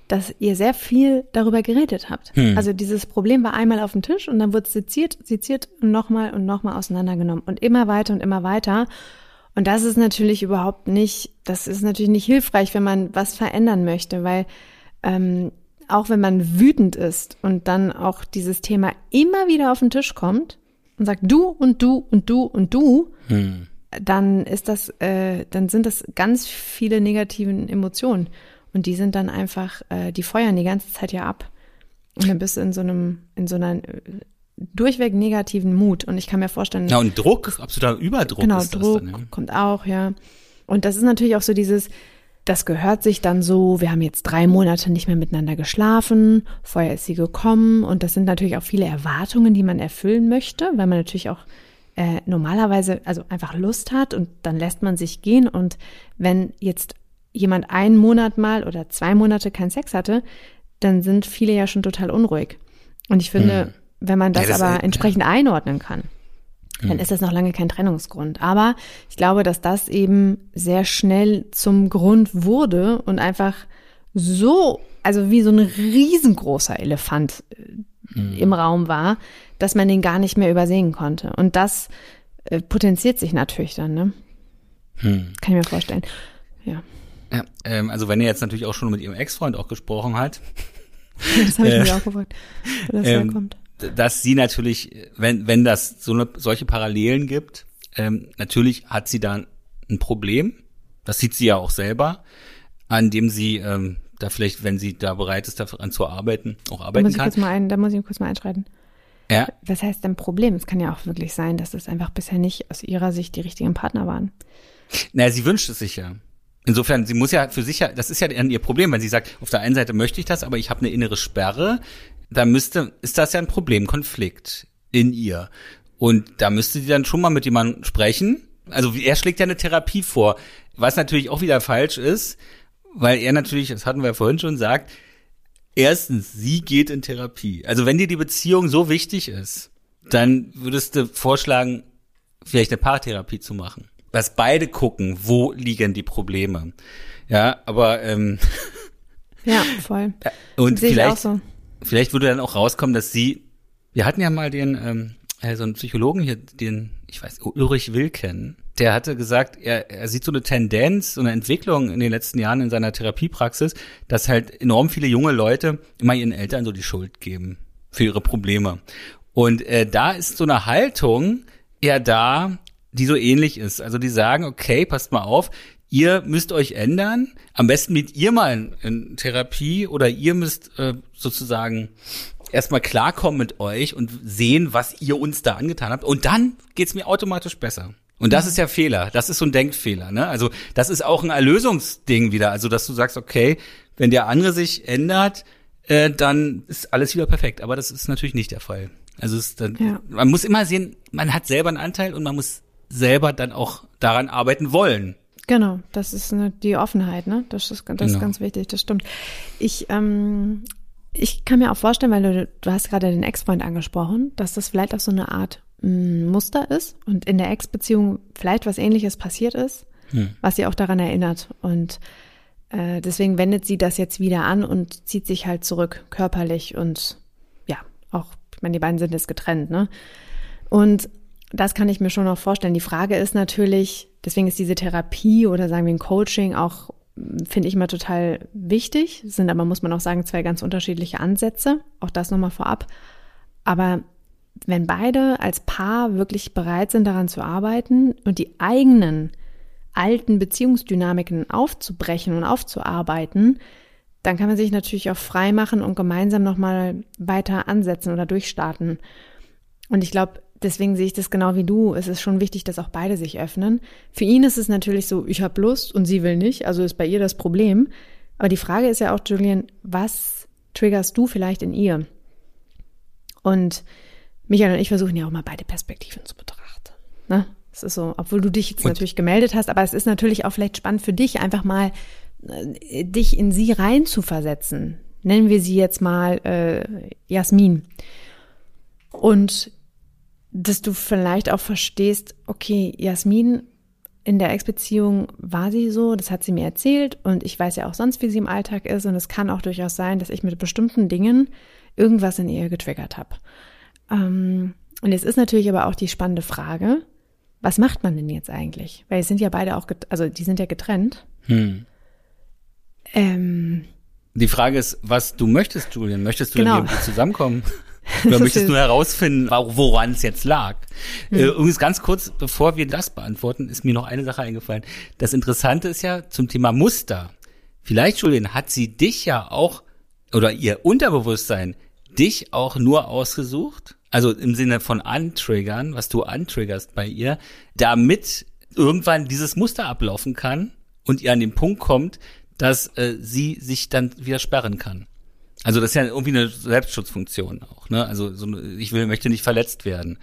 dass ihr sehr viel darüber geredet habt. Hm. Also dieses Problem war einmal auf dem Tisch und dann wurde es seziert, seziert und nochmal und nochmal auseinandergenommen und immer weiter und immer weiter. Und das ist natürlich überhaupt nicht, das ist natürlich nicht hilfreich, wenn man was verändern möchte, weil ähm, auch wenn man wütend ist und dann auch dieses Thema immer wieder auf den Tisch kommt und sagt du und du und du und du, Hm. dann ist das, äh, dann sind das ganz viele negativen Emotionen und die sind dann einfach, äh, die feuern die ganze Zeit ja ab und dann bist du in so einem, in so einer äh, durchweg negativen Mut und ich kann mir vorstellen, Ja, und Druck, absoluter Überdruck genau, ist das Druck dann, ja. kommt auch, ja. Und das ist natürlich auch so dieses, das gehört sich dann so, wir haben jetzt drei Monate nicht mehr miteinander geschlafen, vorher ist sie gekommen und das sind natürlich auch viele Erwartungen, die man erfüllen möchte, weil man natürlich auch äh, normalerweise also einfach Lust hat und dann lässt man sich gehen und wenn jetzt jemand einen Monat mal oder zwei Monate keinen Sex hatte, dann sind viele ja schon total unruhig. Und ich finde, wenn man das, Ja, das, aber äh, entsprechend einordnen kann, dann ist das noch lange kein Trennungsgrund. Aber ich glaube, dass das eben sehr schnell zum Grund wurde und einfach so, also wie so ein riesengroßer Elefant äh, im Raum war, dass man den gar nicht mehr übersehen konnte. Und das äh, potenziert sich natürlich dann, ne? Hm. Kann ich mir vorstellen. Ja. Ja, ähm, also wenn er jetzt natürlich auch schon mit ihrem Ex-Freund auch gesprochen hat, Das habe ich Äh, mir auch gefragt, wo das ähm, herkommt. dass sie natürlich, wenn, wenn das so eine, solche Parallelen gibt, ähm, natürlich hat sie da ein Problem. Das sieht sie ja auch selber, an dem sie ähm, da vielleicht, wenn sie da bereit ist, daran zu arbeiten, auch Da arbeiten muss ich kann. kurz mal ein, da muss ich kurz mal einschreiten. Ja, Was heißt denn Problem? Es kann ja auch wirklich sein, dass es einfach bisher nicht aus ihrer Sicht die richtigen Partner waren. naja, sie wünscht es sich ja. Insofern, sie muss ja für sich ja, das ist ja dann ihr Problem, wenn sie sagt, auf der einen Seite möchte ich das, aber ich habe eine innere Sperre, da müsste, ist das ja ein Problem, Konflikt in ihr. Und da müsste sie dann schon mal mit jemandem sprechen. Also er schlägt ja eine Therapie vor, was natürlich auch wieder falsch ist, weil er natürlich, das hatten wir ja vorhin schon sagt, erstens, sie geht in Therapie. Also wenn dir die Beziehung so wichtig ist, dann würdest du vorschlagen, vielleicht eine Paartherapie zu machen. Dass beide gucken, wo liegen die Probleme. Ja, aber ähm, Ja, voll. und ich auch vielleicht, so. vielleicht würde dann auch rauskommen, dass sie, wir hatten ja mal den, ähm, äh, so einen Psychologen hier, den, ich weiß, Ulrich Wilken, der hatte gesagt, er, er sieht so eine Tendenz, so eine Entwicklung in den letzten Jahren in seiner Therapiepraxis, dass halt enorm viele junge Leute immer ihren Eltern so die Schuld geben für ihre Probleme. Und äh, da ist so eine Haltung eher da, die so ähnlich ist. Also die sagen, okay, passt mal auf, ihr müsst euch ändern, am besten mit ihr mal in, in Therapie oder ihr müsst äh, sozusagen erstmal klarkommen mit euch und sehen, was ihr uns da angetan habt. Und dann geht's mir automatisch besser. Und das ist ja Fehler. Das ist so ein Denkfehler. Ne? Also das ist auch ein Erlösungsding wieder. Also dass du sagst, okay, wenn der andere sich ändert, äh, dann ist alles wieder perfekt. Aber das ist natürlich nicht der Fall. Also es dann, ja. man muss immer sehen, man hat selber einen Anteil und man muss selber dann auch daran arbeiten wollen. Genau, das ist eine, die Offenheit, ne? Das ist, das genau. ist ganz wichtig, das stimmt. Ich, ähm, ich kann mir auch vorstellen, weil du, du hast gerade den Ex-Freund angesprochen, dass das vielleicht auch so eine Art mh, mm, Muster ist und in der Ex-Beziehung vielleicht was ähnliches passiert ist, hm. was sie auch daran erinnert. Und äh, deswegen wendet sie das jetzt wieder an und zieht sich halt zurück, körperlich und ja, auch, ich meine, die beiden sind jetzt getrennt, ne? Und das kann ich mir schon noch vorstellen. Die Frage ist natürlich, deswegen ist diese Therapie oder sagen wir ein Coaching auch, finde ich immer total wichtig. Sind aber, muss man auch sagen, zwei ganz unterschiedliche Ansätze. Auch das nochmal vorab. Aber wenn beide als Paar wirklich bereit sind, daran zu arbeiten und die eigenen alten Beziehungsdynamiken aufzubrechen und aufzuarbeiten, dann kann man sich natürlich auch frei machen und gemeinsam nochmal weiter ansetzen oder durchstarten. Und ich glaube, deswegen sehe ich das genau wie du. Es ist schon wichtig, dass auch beide sich öffnen. Für ihn ist es natürlich so, ich habe Lust und sie will nicht, also ist bei ihr das Problem. Aber die Frage ist ja auch, Julian, was triggerst du vielleicht in ihr? Und Michael und ich versuchen ja auch mal beide Perspektiven zu betrachten. Ne? Es ist so, obwohl du dich jetzt und natürlich gemeldet hast, aber es ist natürlich auch vielleicht spannend für dich, einfach mal äh, dich in sie rein zu versetzen. Nennen wir sie jetzt mal äh, Jasmin. Und dass du vielleicht auch verstehst, okay, Jasmin in der Ex-Beziehung war sie so, das hat sie mir erzählt und ich weiß ja auch sonst, wie sie im Alltag ist und es kann auch durchaus sein, dass ich mit bestimmten Dingen irgendwas in ihr getriggert habe. Ähm, und jetzt ist natürlich aber auch die spannende Frage, was macht man denn jetzt eigentlich? Weil es sind ja beide auch, also die sind ja getrennt. Hm. Ähm, die Frage ist, was du möchtest, Julian. Möchtest du genau. mit zusammenkommen? Oder möchtest du herausfinden, woran es jetzt lag? Mhm. Äh, übrigens ganz kurz, bevor wir das beantworten, ist mir noch eine Sache eingefallen. Das Interessante ist ja zum Thema Muster. Vielleicht, Julian, hat sie dich ja auch, oder ihr Unterbewusstsein, dich auch nur ausgesucht, also im Sinne von antriggern, was du antriggerst bei ihr, damit irgendwann dieses Muster ablaufen kann und ihr an den Punkt kommt, dass äh, sie sich dann wieder sperren kann. Also das ist ja irgendwie eine Selbstschutzfunktion auch. Ne? Also so, ich will, möchte nicht verletzt werden.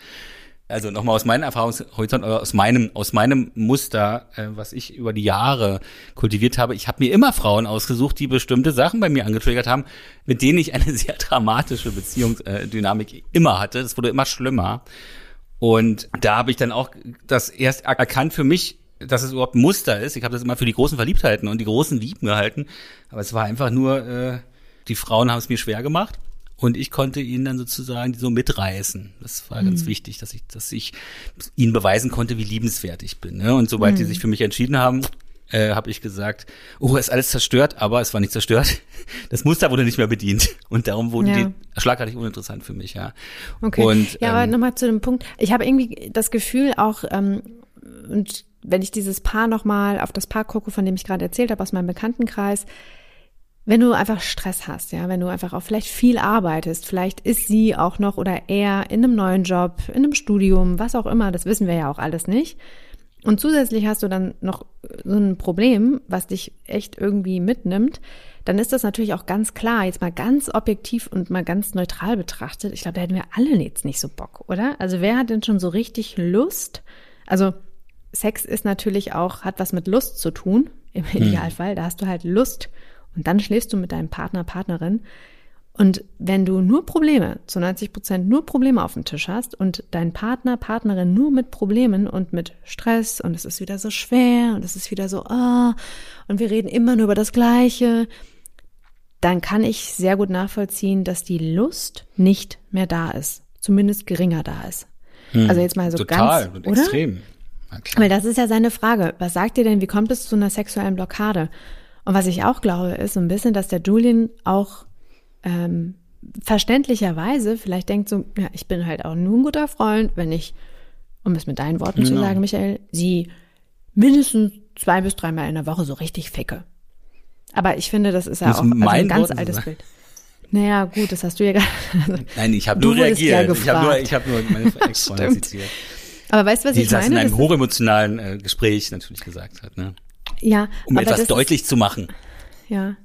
Also nochmal aus meinem Erfahrungshorizont oder aus meinem aus meinem Muster, äh, was ich über die Jahre kultiviert habe. Ich habe mir immer Frauen ausgesucht, die bestimmte Sachen bei mir angetriggert haben, mit denen ich eine sehr dramatische Beziehungsdynamik immer hatte. Das wurde immer schlimmer. Und da habe ich dann auch das erst erkannt für mich, dass es überhaupt ein Muster ist. Ich habe das immer für die großen Verliebtheiten und die großen Lieben gehalten, aber es war einfach nur äh, die Frauen haben es mir schwer gemacht. Und ich konnte ihnen dann sozusagen so mitreißen. Das war mhm. ganz wichtig, dass ich, dass ich ihnen beweisen konnte, wie liebenswert ich bin. Ne? Und sobald mhm. die sich für mich entschieden haben, äh, habe ich gesagt, oh, ist alles zerstört, aber es war nicht zerstört. Das Muster wurde nicht mehr bedient. Und darum wurde ja. die schlagartig uninteressant für mich, ja. Okay. Und, ja, ähm, aber nochmal zu dem Punkt. Ich habe irgendwie das Gefühl auch, ähm, und wenn ich dieses Paar nochmal auf das Paar gucke, von dem ich gerade erzählt habe, aus meinem Bekanntenkreis, wenn du einfach Stress hast, ja, wenn du einfach auch vielleicht viel arbeitest, vielleicht ist sie auch noch oder er in einem neuen Job, in einem Studium, was auch immer, das wissen wir ja auch alles nicht. Und zusätzlich hast du dann noch so ein Problem, was dich echt irgendwie mitnimmt, dann ist das natürlich auch ganz klar, jetzt mal ganz objektiv und mal ganz neutral betrachtet. Ich glaube, da hätten wir alle jetzt nicht so Bock, oder? Also wer hat denn schon so richtig Lust? Also Sex ist natürlich auch, hat was mit Lust zu tun, im hm. Idealfall. Da hast du halt Lust und dann schläfst du mit deinem Partner, Partnerin. Und wenn du nur Probleme, zu 90 Prozent nur Probleme auf dem Tisch hast und dein Partner, Partnerin nur mit Problemen und mit Stress und es ist wieder so schwer und es ist wieder so, ah, und wir reden immer nur über das Gleiche, dann kann ich sehr gut nachvollziehen, dass die Lust nicht mehr da ist. Zumindest geringer da ist. Hm, also jetzt mal so total, ganz, oder? extrem. Weil das ist ja seine Frage. Was sagt ihr denn, wie kommt es zu einer sexuellen Blockade? Und was ich auch glaube, ist so ein bisschen, dass der Julian auch ähm, verständlicherweise vielleicht denkt so, ja, ich bin halt auch nur ein guter Freund, wenn ich, um es mit deinen Worten genau. zu sagen, Michael, sie mindestens zwei bis dreimal in der Woche so richtig ficke. Aber ich finde, das ist ja das auch also ein ganz Worten altes sein. Bild. Naja, gut, das hast du ja gerade. Also, Nein, ich habe nur reagiert. Ja ich habe nur, ich hab nur meine Ex-Freundin zitiert. Aber weißt du, was Die ich das meine? in einem Das- hochemotionalen äh, Gespräch natürlich gesagt hat, ne? Ja, Um etwas deutlich zu machen. Ist, ja.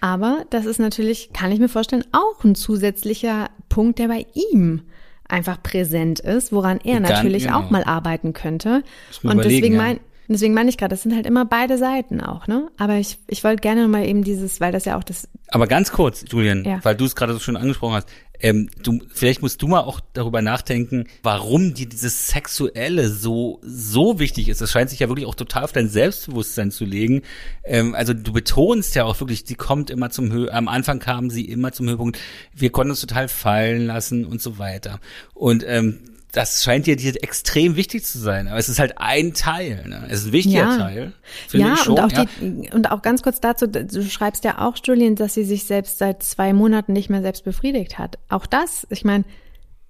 Aber das ist natürlich, kann ich mir vorstellen, auch ein zusätzlicher Punkt, der bei ihm einfach präsent ist, woran er Ganz natürlich genau. auch mal arbeiten könnte. Und deswegen ja. mein, deswegen meine ich gerade, das sind halt immer beide Seiten auch, ne? Aber ich, ich wollte gerne mal eben dieses, weil das ja auch das, Aber ganz kurz, Julian, Ja. weil du es gerade so schön angesprochen hast, ähm, du, vielleicht musst du mal auch darüber nachdenken, warum dir dieses Sexuelle so, so wichtig ist. Das scheint sich ja wirklich auch total auf dein Selbstbewusstsein zu legen. Ähm, also du betonst ja auch wirklich, sie kommt immer zum Höhe, am Anfang kam sie immer zum Höhepunkt, wir konnten uns total fallen lassen und so weiter. Und ähm, das scheint dir, extrem wichtig zu sein, aber es ist halt ein Teil. Ne? Es ist ein wichtiger Ja. Teil. ja, schon, und auch ja. die, und auch ganz kurz dazu, du schreibst ja auch, Julian, dass sie sich selbst seit zwei Monaten nicht mehr selbst befriedigt hat. Auch das, ich meine,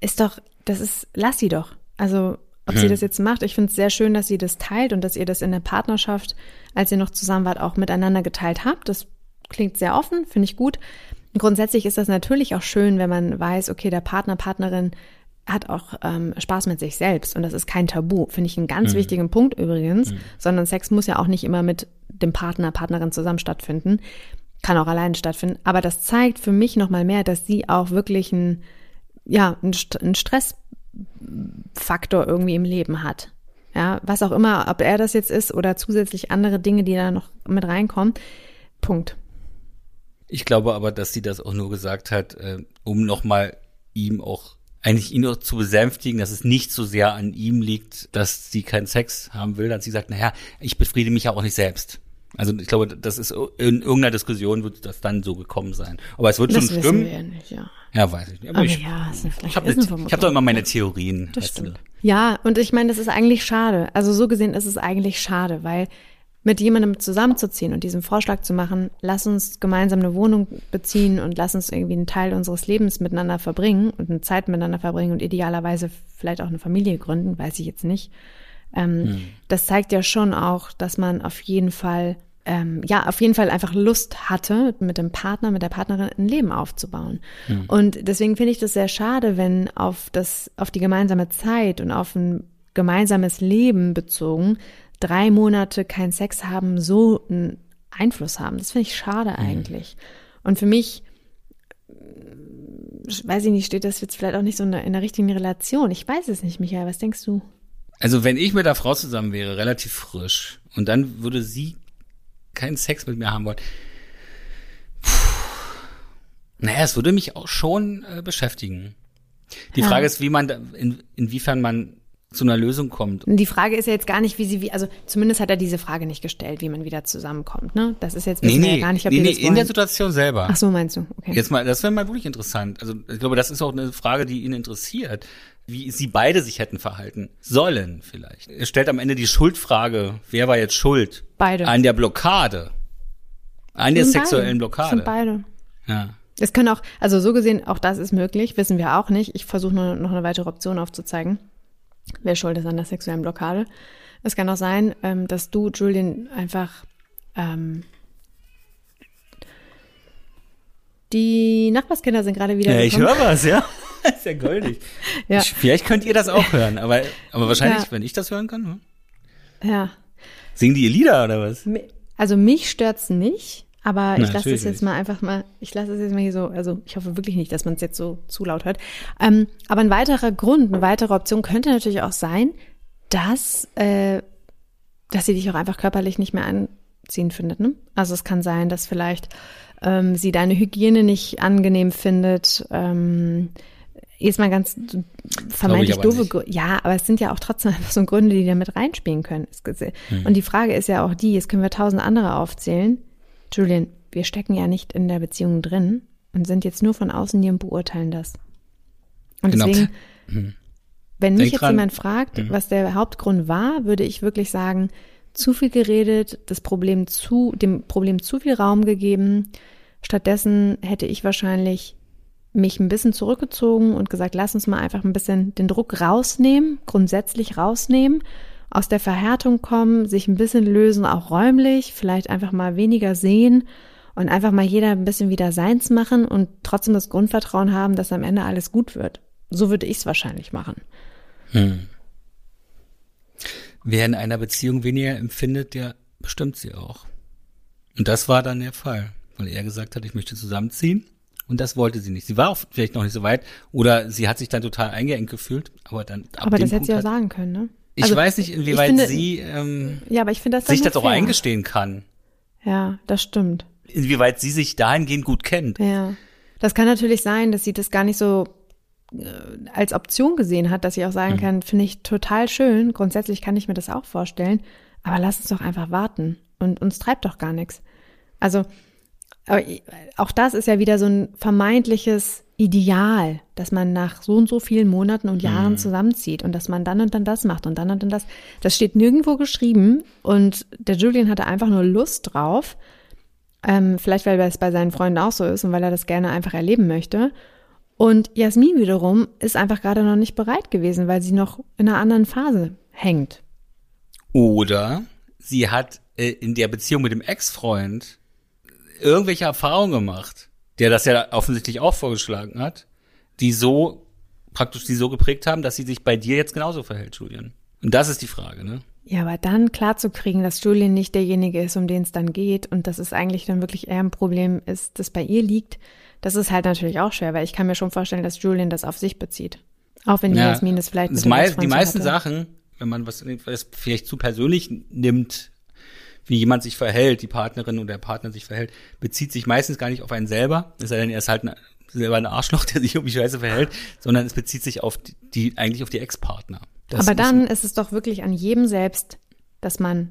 ist doch, das ist, lass sie doch. Also, ob Hm. sie das jetzt macht, ich finde es sehr schön, dass sie das teilt und dass ihr das in der Partnerschaft, als ihr noch zusammen wart, auch miteinander geteilt habt. Das klingt sehr offen, finde ich gut. Grundsätzlich ist das natürlich auch schön, wenn man weiß, okay, der Partner, Partnerin hat auch ähm, Spaß mit sich selbst und das ist kein Tabu, finde ich einen ganz wichtigen Punkt übrigens, sondern Sex muss ja auch nicht immer mit dem Partner, Partnerin zusammen stattfinden, kann auch alleine stattfinden, aber das zeigt für mich nochmal mehr, dass sie auch wirklich ein, ja, ein, St- ein Stressfaktor irgendwie im Leben hat. Ja, was auch immer, ob er das jetzt ist oder zusätzlich andere Dinge, die da noch mit reinkommen. Punkt. Ich glaube aber, dass sie das auch nur gesagt hat, äh, um nochmal ihm auch, eigentlich ihn auch zu besänftigen, dass es nicht so sehr an ihm liegt, dass sie keinen Sex haben will. Dann hat sie gesagt, naja, ich befriede mich ja auch nicht selbst. Also ich glaube, das ist in irgendeiner Diskussion wird das dann so gekommen sein. Aber es wird Das schon stimmen. wir ja nicht, ja. Ja, weiß ich nicht. Aber, Aber ich, ja, ich habe hab doch immer meine Theorien. Das du. stimmt. Ja, und ich meine, das ist eigentlich schade. Also so gesehen ist es eigentlich schade, weil mit jemandem zusammenzuziehen und diesen Vorschlag zu machen, lass uns gemeinsam eine Wohnung beziehen und lass uns irgendwie einen Teil unseres Lebens miteinander verbringen und eine Zeit miteinander verbringen und idealerweise vielleicht auch eine Familie gründen, weiß ich jetzt nicht. Ähm, Das zeigt ja schon auch, dass man auf jeden Fall, ähm, ja, auf jeden Fall einfach Lust hatte, mit dem Partner, mit der Partnerin ein Leben aufzubauen. Und deswegen finde ich das sehr schade, wenn auf das, auf die gemeinsame Zeit und auf ein gemeinsames Leben bezogen drei Monate kein Sex haben, so einen Einfluss haben. Das finde ich schade eigentlich. Und für mich, äh, weiß ich nicht, steht das jetzt vielleicht auch nicht so in der, in der richtigen Relation. Ich weiß es nicht, Michael. Was denkst du? Also wenn ich mit der Frau zusammen wäre, relativ frisch, und dann würde sie keinen Sex mit mir haben wollen. Puh. Naja, es würde mich auch schon äh, beschäftigen. Die Ja. Frage ist, wie man, da, in, inwiefern man zu einer Lösung kommt. Die Frage ist ja jetzt gar nicht, wie sie, wie, also zumindest hat er diese Frage nicht gestellt, wie man wieder zusammenkommt, ne? Das ist jetzt, Nee, nee, ja gar nicht, ob nee, nee in der. Situation selber. Ach so, meinst du? Okay. Jetzt mal, das wäre mal wirklich interessant. Also ich glaube, das ist auch eine Frage, die ihn interessiert, wie sie beide sich hätten verhalten sollen vielleicht. Er stellt am Ende die Schuldfrage, wer war jetzt schuld? Beide. An der Blockade. An der sexuellen beide. Blockade. Sind beide. Ja. Es können auch, also so gesehen, auch das ist möglich, wissen wir auch nicht. Ich versuche nur noch eine weitere Option aufzuzeigen. Wer schuld ist an der sexuellen Blockade. Es kann auch sein, ähm, dass du, Julian, einfach ähm, die Nachbarskinder sind gerade wieder Ja, ich höre was, ja. ist ja goldig. Ja. Ich, vielleicht könnt ihr das auch hören, aber, aber wahrscheinlich, Ja. wenn ich das hören kann, hm? Ja. singen die ihr Lieder oder was? Also mich stört's nicht, aber ich lasse es jetzt mal einfach mal, ich lasse es jetzt mal hier so, also ich hoffe wirklich nicht, dass man es jetzt so zu laut hört. Ähm, aber ein weiterer Grund, eine weitere Option könnte natürlich auch sein, dass, äh, dass sie dich auch einfach körperlich nicht mehr anziehen findet. Ne? Also es kann sein, dass vielleicht ähm, sie deine Hygiene nicht angenehm findet. Ähm, jetzt mal ganz vermeintlich doofe. Gründe. Ja, aber es sind ja auch trotzdem einfach so Gründe, die da mit reinspielen können. Es- Und die Frage ist ja auch die, jetzt können wir tausend andere aufzählen. Julian, wir stecken ja nicht in der Beziehung drin und sind jetzt nur von außen hier und beurteilen das. Und Genau. deswegen, wenn mich Denk jetzt dran. jemand fragt, was der Hauptgrund war, würde ich wirklich sagen, zu viel geredet, das Problem zu, dem Problem zu viel Raum gegeben. Stattdessen hätte ich wahrscheinlich mich ein bisschen zurückgezogen und gesagt, lass uns mal einfach ein bisschen den Druck rausnehmen, grundsätzlich rausnehmen, aus der Verhärtung kommen, sich ein bisschen lösen, auch räumlich, vielleicht einfach mal weniger sehen und einfach mal jeder ein bisschen wieder seins machen und trotzdem das Grundvertrauen haben, dass am Ende alles gut wird. So würde ich es wahrscheinlich machen. Wer in einer Beziehung weniger empfindet, der bestimmt sie auch. Und das war dann der Fall, weil er gesagt hat, ich möchte zusammenziehen. Und das wollte sie nicht. Sie war auch vielleicht noch nicht so weit oder sie hat sich dann total eingeengt gefühlt, aber dann ab Aber das hätte sie auch sagen können, ne? Ich also, weiß nicht, inwieweit finde, sie ähm, ja, aber ich finde das sich das auch eingestehen kann. Ja, das stimmt. Inwieweit sie sich dahingehend gut kennt. Ja. Das kann natürlich sein, dass sie das gar nicht so äh, als Option gesehen hat, dass sie auch sagen mhm. kann, finde ich total schön. Grundsätzlich kann ich mir das auch vorstellen, aber lass uns doch einfach warten und uns treibt doch gar nichts. Also aber auch das ist ja wieder so ein vermeintliches Ideal, dass man nach so und so vielen Monaten und Jahren mhm. zusammenzieht und dass man dann und dann das macht und dann und dann das. Das steht nirgendwo geschrieben und der Julian hatte einfach nur Lust drauf. Ähm, vielleicht, weil es bei seinen Freunden auch so ist und weil er das gerne einfach erleben möchte. Und Jasmin wiederum ist einfach gerade noch nicht bereit gewesen, weil sie noch in einer anderen Phase hängt. Oder sie hat äh, in der Beziehung mit dem Ex-Freund irgendwelche Erfahrungen gemacht, der das ja offensichtlich auch vorgeschlagen hat, die so praktisch die so geprägt haben, dass sie sich bei dir jetzt genauso verhält, Julian. Und das ist die Frage, ne? Ja, aber dann klar zu kriegen, dass Julian nicht derjenige ist, um den es dann geht und dass es eigentlich dann wirklich eher ein Problem ist, das bei ihr liegt, das ist halt natürlich auch schwer, weil ich kann mir schon vorstellen, dass Julian das auf sich bezieht. Auch wenn ja, Jasmin es vielleicht das mei Die meisten hatte. Sachen, wenn man was, was vielleicht zu persönlich nimmt, wie jemand sich verhält, die Partnerin oder der Partner sich verhält, bezieht sich meistens gar nicht auf einen selber, es sei denn, er ist halt ein, selber ein Arschloch, der sich irgendwie scheiße verhält, sondern es bezieht sich auf die, die eigentlich auf die Ex-Partner. Aber dann ist es doch wirklich an jedem selbst, dass man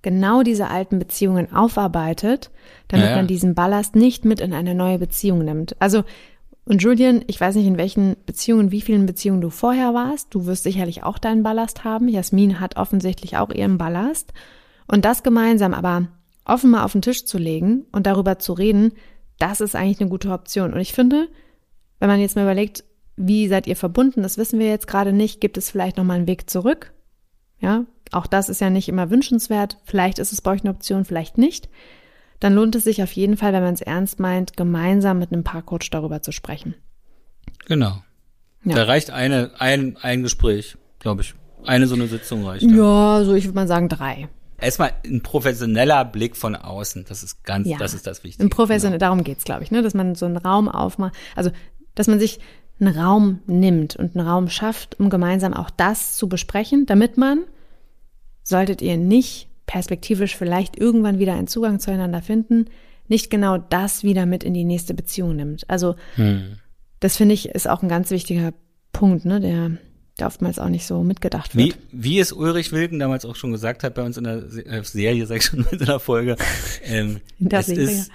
genau diese alten Beziehungen aufarbeitet, damit ja, man diesen Ballast nicht mit in eine neue Beziehung nimmt. Also und Julian, ich weiß nicht, in welchen Beziehungen, wie vielen Beziehungen du vorher warst. Du wirst sicherlich auch deinen Ballast haben. Jasmin hat offensichtlich auch ihren Ballast. Und das gemeinsam aber offen mal auf den Tisch zu legen und darüber zu reden, das ist eigentlich eine gute Option. Und ich finde, wenn man jetzt mal überlegt, wie seid ihr verbunden, das wissen wir jetzt gerade nicht, gibt es vielleicht nochmal einen Weg zurück? Ja, auch das ist ja nicht immer wünschenswert. Vielleicht ist es bei euch eine Option, vielleicht nicht. Dann lohnt es sich auf jeden Fall, wenn man es ernst meint, gemeinsam mit einem Paarcoach darüber zu sprechen. Genau. Ja. Da reicht eine, ein, ein Gespräch, glaube ich. Eine so eine Sitzung reicht. Dann. Ja, so ich würde mal sagen drei erstmal ein professioneller Blick von außen. Das ist ganz, ja, das ist das Wichtige. Ein professionell, genau. darum geht's, glaube ich, ne, dass man so einen Raum aufmacht, also dass man sich einen Raum nimmt und einen Raum schafft, um gemeinsam auch das zu besprechen, damit man, solltet ihr nicht perspektivisch vielleicht irgendwann wieder einen Zugang zueinander finden, nicht genau das wieder mit in die nächste Beziehung nimmt. Also hm. das finde ich ist auch ein ganz wichtiger Punkt, ne, der der oftmals auch nicht so mitgedacht wird. Wie, wie es Ulrich Wilken damals auch schon gesagt hat bei uns in der äh, Serie, sag ich schon, in der Folge. Ähm, in der Serie.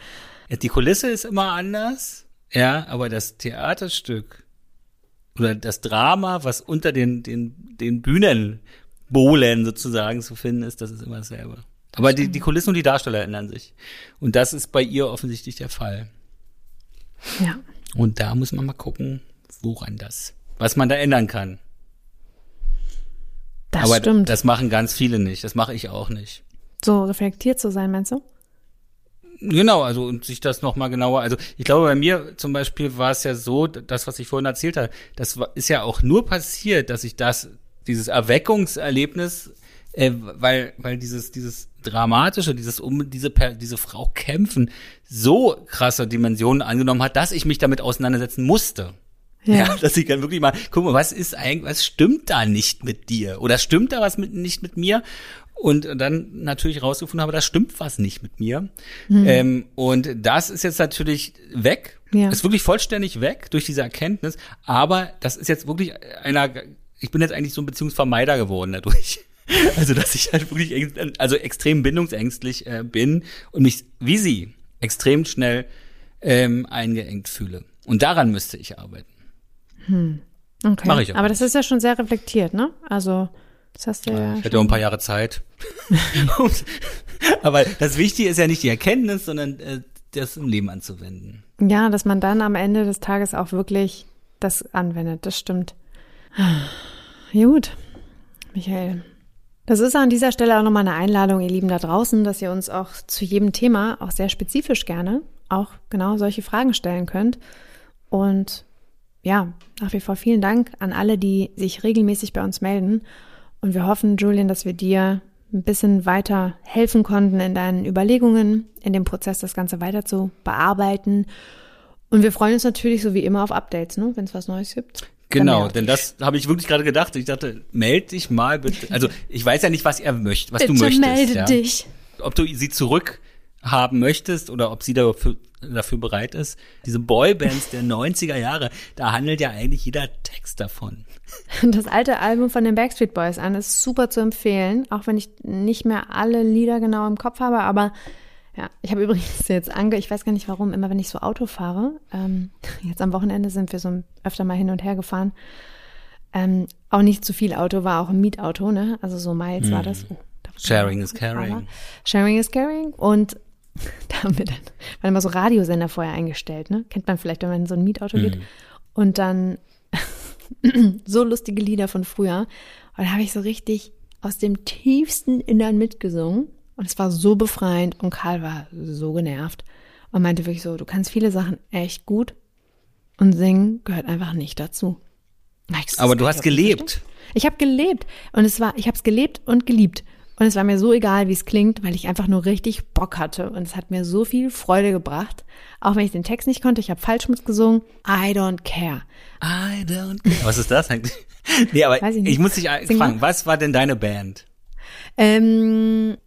Ist, die Kulisse ist immer anders, ja, aber das Theaterstück oder das Drama, was unter den, den, den Bühnenbohlen sozusagen zu finden ist, das ist immer dasselbe. Aber die, die Kulissen und die Darsteller ändern sich. Und das ist bei ihr offensichtlich der Fall. Ja. Und da muss man mal gucken, woran das, was man da ändern kann. Das Aber stimmt. das machen ganz viele nicht. Das mache ich auch nicht. So reflektiert zu sein, meinst du? Genau, also und sich das nochmal genauer, also ich glaube bei mir zum Beispiel war es ja so, das, was ich vorhin erzählt habe, das ist ja auch nur passiert, dass ich das, dieses Erweckungserlebnis, äh, weil, weil dieses, dieses dramatische, dieses um diese, diese Frau kämpfen, so krasse Dimensionen angenommen hat, dass ich mich damit auseinandersetzen musste. Ja. ja. dass ich dann wirklich mal, guck mal, was ist eigentlich, was stimmt da nicht mit dir? Oder stimmt da was mit, nicht mit mir? Und dann natürlich rausgefunden habe, da stimmt was nicht mit mir. Mhm. Ähm, und das ist jetzt natürlich weg. Ja. Ist wirklich vollständig weg durch diese Erkenntnis. Aber das ist jetzt wirklich einer, ich bin jetzt eigentlich so ein Beziehungsvermeider geworden dadurch. Also, dass ich halt wirklich, also extrem bindungsängstlich äh, bin und mich, wie sie, extrem schnell ähm, eingeengt fühle. Und daran müsste ich arbeiten. Hm. Okay. Mach ich auch. Aber das ist ja schon sehr reflektiert, ne? Also, das hast du ja. Ich hätte auch ein paar Jahre Zeit. Aber das Wichtige ist ja nicht die Erkenntnis, sondern äh, das im Leben anzuwenden. Ja, dass man dann am Ende des Tages auch wirklich das anwendet. Das stimmt. Gut, Michael. Das ist an dieser Stelle auch nochmal eine Einladung, ihr Lieben da draußen, dass ihr uns auch zu jedem Thema, auch sehr spezifisch gerne, auch genau solche Fragen stellen könnt. Und ja, nach wie vor vielen Dank an alle, die sich regelmäßig bei uns melden Und wir hoffen, Julian, dass wir dir ein bisschen weiter helfen konnten in deinen Überlegungen, in dem Prozess das Ganze weiter zu bearbeiten. Und wir freuen uns natürlich so wie immer auf Updates, ne? wenn es was Neues gibt. Genau, denn das habe ich wirklich gerade gedacht. Ich dachte, meld dich mal bitte. Also ich weiß ja nicht, was er möchte, was bitte du möchtest. melde ja. dich. Ob du sie zurückhaben möchtest oder ob sie dafür, dafür bereit ist. Diese Boybands der 90er Jahre, da handelt ja eigentlich jeder Text davon. Das alte Album von den Backstreet Boys an ist super zu empfehlen, auch wenn ich nicht mehr alle Lieder genau im Kopf habe, aber ja, ich habe übrigens jetzt ange, ich weiß gar nicht warum, immer wenn ich so Auto fahre, ähm, jetzt am Wochenende sind wir so öfter mal hin und her gefahren, ähm, auch nicht zu viel Auto, war auch ein Mietauto, ne? Also so Miles war das. Oh, Sharing is Aber caring. Sharing is caring. Und da haben wir dann, waren immer so Radiosender vorher eingestellt, ne? Kennt man vielleicht, wenn man in so ein Mietauto geht. Und dann so lustige Lieder von früher. Und da habe ich so richtig aus dem tiefsten Innern mitgesungen. Und es war so befreiend und Karl war so genervt und meinte wirklich so, du kannst viele Sachen echt gut und singen gehört einfach nicht dazu. Aber du hast gelebt. Ich habe gelebt und es war, ich habe es gelebt und geliebt. Und es war mir so egal, wie es klingt, weil ich einfach nur richtig Bock hatte. Und es hat mir so viel Freude gebracht. Auch wenn ich den Text nicht konnte, ich habe falsch mitgesungen. I don't care. I don't care. Was ist das eigentlich? Nee, aber Weiß ich ich, muss dich Sing fragen, was war denn deine Band? Ähm,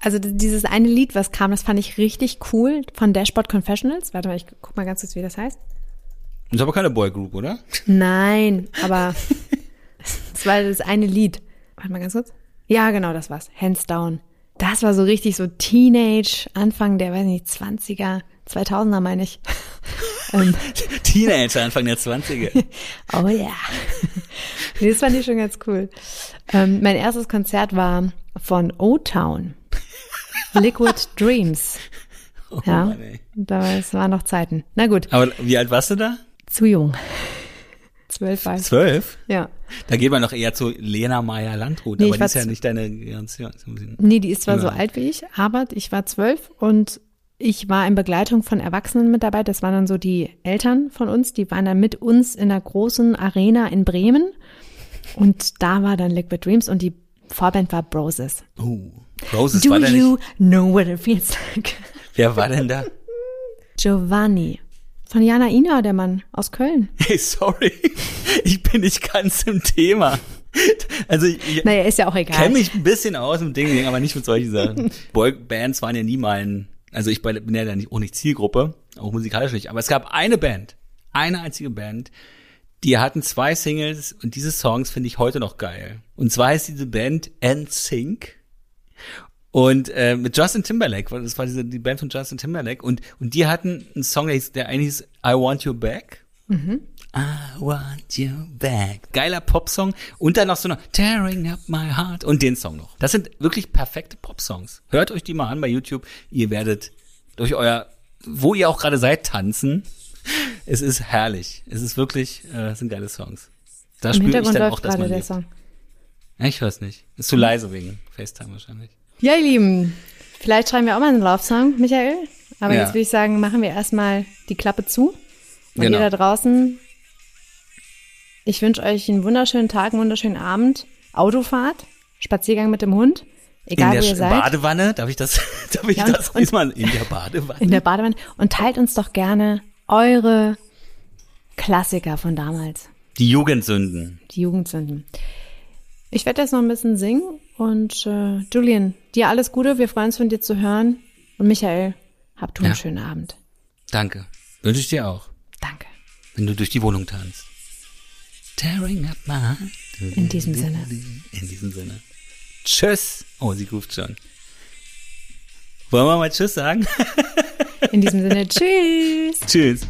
also dieses eine Lied, was kam, das fand ich richtig cool von Dashboard Confessionals. Warte mal, ich guck mal ganz kurz, wie das heißt. Das ist aber keine Boygroup, oder? Nein, aber es war das eine Lied. Warte mal ganz kurz. Ja, genau, das war's. Hands Down. Das war so richtig so Teenage, Anfang der, weiß nicht, 20er, 2000er meine ich. ähm, Teenager, Anfang der 20er. oh ja. Nee, das fand ich schon ganz cool. Ähm, mein erstes Konzert war von O-Town. Liquid Dreams. Oh Ja, Mann, da, es waren noch Zeiten. Na gut, Aber wie alt warst du da? zu jung. Zwölf war ich. Zwölf? Ja. Da geht man doch eher zu Lena Meyer Landrut, Nee, aber die ist ja nicht deine Generation. Nee, die ist zwar so alt wie ich, aber ich war zwölf und ich war in Begleitung von Erwachsenen mit dabei. Das waren dann so die Eltern von uns, die waren dann mit uns in der großen Arena in Bremen. Und da war dann Liquid Dreams und die Vorband war Broses. Oh, Roses Do war da you nicht. know what it feels like? Wer war denn da? Giovanni. Von Jana Ina, der Mann aus Köln. Hey, sorry. Ich bin nicht ganz im Thema. Also ich, Naja, ist ja auch egal. kenne mich ein bisschen aus im Ding, aber nicht mit solchen Sachen. Boybands waren ja nie mein, also ich bin ja nicht, auch nicht Zielgruppe, auch musikalisch nicht, aber es gab eine Band, eine einzige Band, die hatten zwei Singles und diese Songs finde ich heute noch geil. Und zwar heißt diese Band NSYNC und äh, mit Justin Timberlake, weil das war diese, die Band von Justin Timberlake und, und die hatten einen Song, der, hieß, der eigentlich hieß I Want You Back. I want you back. Geiler Popsong. Und dann noch so noch Tearing up my heart und den Song noch. Das sind wirklich perfekte Popsongs. Hört euch die mal an bei YouTube. Ihr werdet durch euer, wo ihr auch gerade seid, tanzen. Es ist herrlich. Es ist wirklich, äh, sind geile Songs. Da spüre ich dann auch, dass man der lebt. Song. Ja, ich weiß nicht. Ist zu leise wegen FaceTime wahrscheinlich. Ja, ihr Lieben, vielleicht schreiben wir auch mal einen Love-Song, Michael. Aber Ja. jetzt würde ich sagen, machen wir erstmal die Klappe zu. Und Genau. ihr da draußen, ich wünsche euch einen wunderschönen Tag, einen wunderschönen Abend, Autofahrt, Spaziergang mit dem Hund, egal in wo der ihr Sch- seid, Badewanne, darf ich das, darf ich Ja, das und- diesmal in der Badewanne? in der Badewanne und teilt uns doch gerne eure Klassiker von damals, Die Jugendsünden. die Jugendsünden. Ich werde jetzt noch ein bisschen singen und äh, Julian, dir alles Gute, wir freuen uns von dir zu hören und Michael, habt du einen Ja. schönen Abend. Danke. Wünsche ich dir auch. Danke. wenn du durch die Wohnung tanzt. Tearing up my heart. In diesem Sinne. In diesem Sinne. Tschüss. Oh, sie ruft schon. Wollen wir mal Tschüss sagen? In diesem Sinne, tschüss. Tschüss.